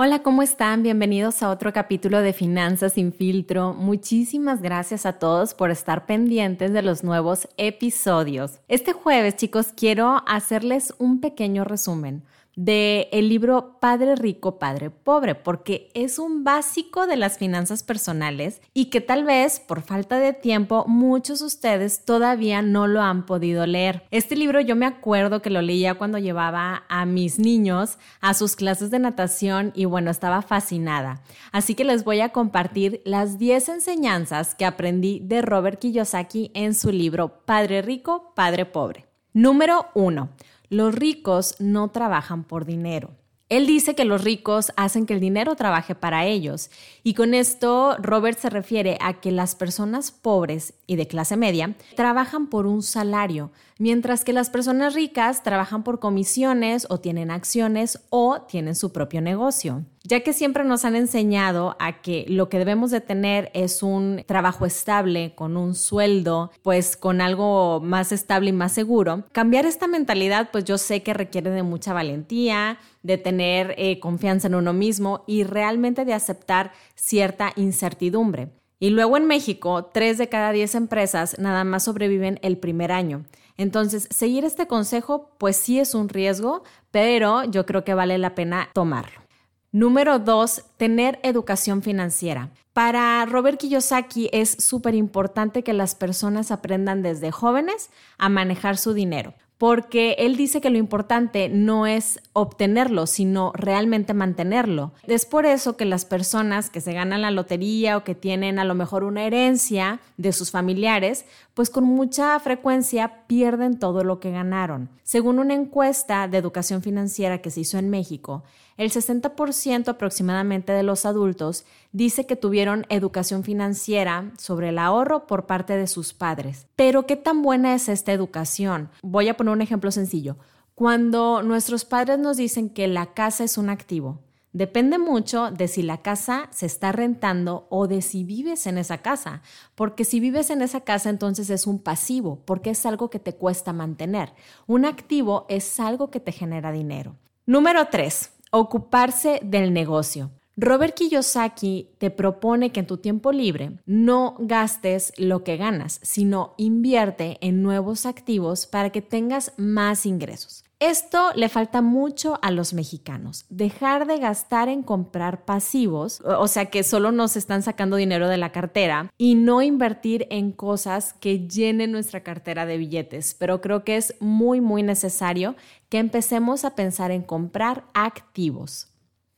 Hola, ¿cómo están? Bienvenidos a otro capítulo de Finanzas sin filtro. Muchísimas gracias a todos por estar pendientes de los nuevos episodios. Este jueves, chicos, quiero hacerles un pequeño resumen del el libro Padre Rico, Padre Pobre, porque es un básico de las finanzas personales y que tal vez por falta de tiempo muchos de ustedes todavía no lo han podido leer. Este libro yo me acuerdo que lo leía cuando llevaba a mis niños a sus clases de natación y bueno, estaba fascinada. Así que les voy a compartir las 10 enseñanzas que aprendí de Robert Kiyosaki en su libro Padre Rico, Padre Pobre. Número 1 los ricos no trabajan por dinero. Él dice que los ricos hacen que el dinero trabaje para ellos. Y con esto Robert se refiere a que las personas pobres y de clase media trabajan por un salario, mientras que las personas ricas trabajan por comisiones o tienen acciones o tienen su propio negocio ya que siempre nos han enseñado a que lo que debemos de tener es un trabajo estable, con un sueldo, pues con algo más estable y más seguro, cambiar esta mentalidad pues yo sé que requiere de mucha valentía, de tener eh, confianza en uno mismo y realmente de aceptar cierta incertidumbre. Y luego en México, tres de cada diez empresas nada más sobreviven el primer año. Entonces, seguir este consejo, pues sí es un riesgo, pero yo creo que vale la pena tomarlo. Número dos, tener educación financiera. Para Robert Kiyosaki es súper importante que las personas aprendan desde jóvenes a manejar su dinero porque él dice que lo importante no es obtenerlo, sino realmente mantenerlo. Es por eso que las personas que se ganan la lotería o que tienen a lo mejor una herencia de sus familiares, pues con mucha frecuencia pierden todo lo que ganaron. Según una encuesta de educación financiera que se hizo en México, el 60% aproximadamente de los adultos dice que tuvieron educación financiera sobre el ahorro por parte de sus padres. Pero ¿qué tan buena es esta educación? Voy a poner un ejemplo sencillo. Cuando nuestros padres nos dicen que la casa es un activo, Depende mucho de si la casa se está rentando o de si vives en esa casa, porque si vives en esa casa entonces es un pasivo, porque es algo que te cuesta mantener. Un activo es algo que te genera dinero. Número 3. Ocuparse del negocio. Robert Kiyosaki te propone que en tu tiempo libre no gastes lo que ganas, sino invierte en nuevos activos para que tengas más ingresos. Esto le falta mucho a los mexicanos, dejar de gastar en comprar pasivos, o sea que solo nos están sacando dinero de la cartera y no invertir en cosas que llenen nuestra cartera de billetes. Pero creo que es muy, muy necesario que empecemos a pensar en comprar activos.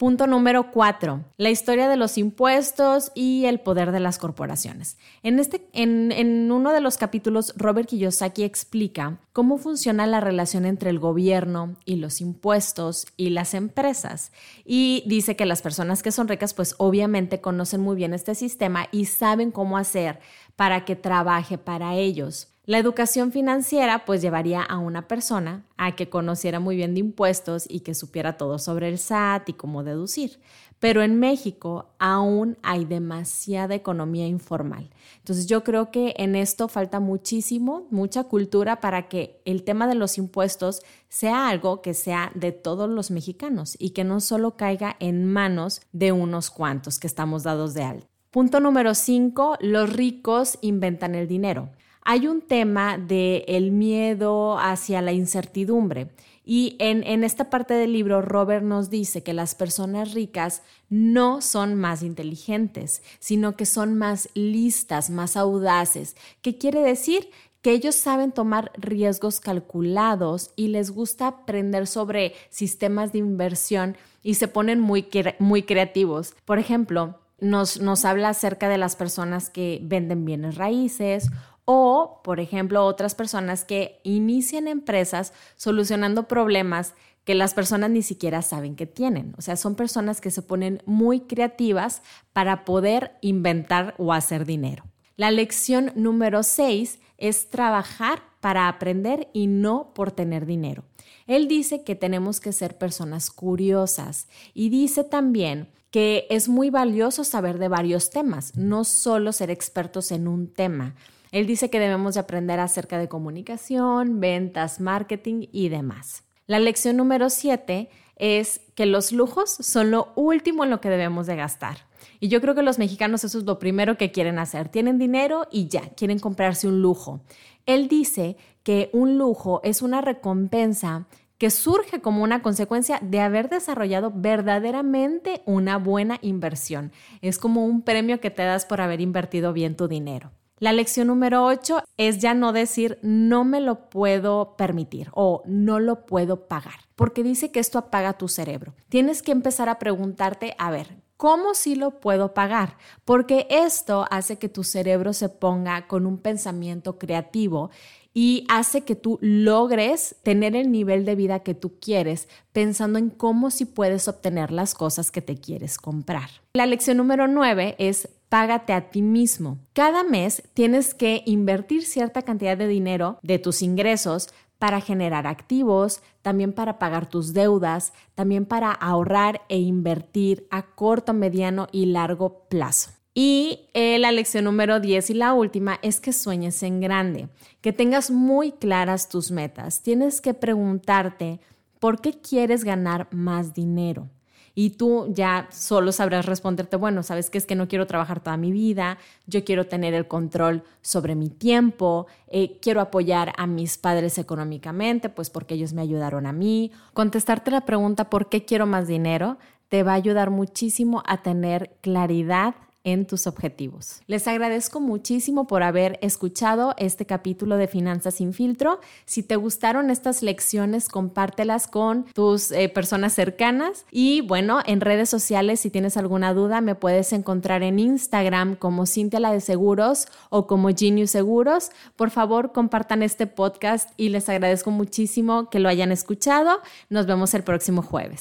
Punto número cuatro, la historia de los impuestos y el poder de las corporaciones. En, este, en, uno de los capítulos, Robert Kiyosaki explica cómo funciona la relación entre el gobierno y los impuestos y las empresas. Y dice que las personas que son ricas, pues obviamente conocen muy bien este sistema y saben cómo hacer para que trabaje para ellos. La educación financiera pues llevaría a una persona a que conociera muy bien de impuestos y que supiera todo sobre el SAT y cómo deducir. Pero en México aún hay demasiada economía informal. Entonces yo creo que en esto falta muchísimo, mucha cultura para que el tema de los impuestos sea algo que sea de todos los mexicanos y que no solo caiga en manos de unos cuantos que estamos dados de alta. Punto número 5. Los ricos inventan el dinero hay un tema de el miedo hacia la incertidumbre. Y en, esta parte del libro, Robert nos dice que las personas ricas no son más inteligentes, sino que son más listas, más audaces. ¿Qué quiere decir? Que ellos saben tomar riesgos calculados y les gusta aprender sobre sistemas de inversión y se ponen muy, muy creativos. Por ejemplo, nos habla acerca de las personas que venden bienes raíces o, por ejemplo, otras personas que inician empresas solucionando problemas que las personas ni siquiera saben que tienen. O sea, son personas que se ponen muy creativas para poder inventar o hacer dinero. La lección número 6 es trabajar para aprender y no por tener dinero. Él dice que tenemos que ser personas curiosas y dice también que es muy valioso saber de varios temas, no solo ser expertos en un tema. Él dice que debemos de aprender acerca de comunicación, ventas, marketing y demás. La lección número 7 es que los lujos son lo último en lo que debemos de gastar. Y yo creo que los mexicanos eso es lo primero que quieren hacer. Tienen dinero y ya, quieren comprarse un lujo. Él dice que un lujo es una recompensa que surge como una consecuencia de haber desarrollado verdaderamente una buena inversión. Es como un premio que te das por haber invertido bien tu dinero. La lección número 8 es ya no decir no me lo puedo permitir o no lo puedo pagar, porque dice que esto apaga tu cerebro. Tienes que empezar a preguntarte, a ver, ¿Cómo sí lo puedo pagar? Porque esto hace que tu cerebro se ponga con un pensamiento creativo y hace que tú logres tener el nivel de vida que tú quieres pensando en cómo sí puedes obtener las cosas que te quieres comprar. La lección número 9 es págate a ti mismo. Cada mes tienes que invertir cierta cantidad de dinero de tus ingresos para generar activos, también para pagar tus deudas, también para ahorrar e invertir a corto, mediano y largo plazo. Y eh, la lección número 10 y la última es que sueñes en grande, que tengas muy claras tus metas. Tienes que preguntarte por qué quieres ganar más dinero y tú ya solo sabrás responderte, bueno, sabes que es que no quiero trabajar toda mi vida, yo quiero tener el control sobre mi tiempo, eh, quiero apoyar a mis padres económicamente, pues porque ellos me ayudaron a mí. Contestarte la pregunta, ¿por qué quiero más dinero? te va a ayudar muchísimo a tener claridad en tus objetivos. Les agradezco muchísimo por haber escuchado este capítulo de Finanzas sin filtro. Si te gustaron estas lecciones, compártelas con tus eh, personas cercanas y bueno, en redes sociales si tienes alguna duda me puedes encontrar en Instagram como Cintia la de Seguros o como Genius Seguros. Por favor, compartan este podcast y les agradezco muchísimo que lo hayan escuchado. Nos vemos el próximo jueves.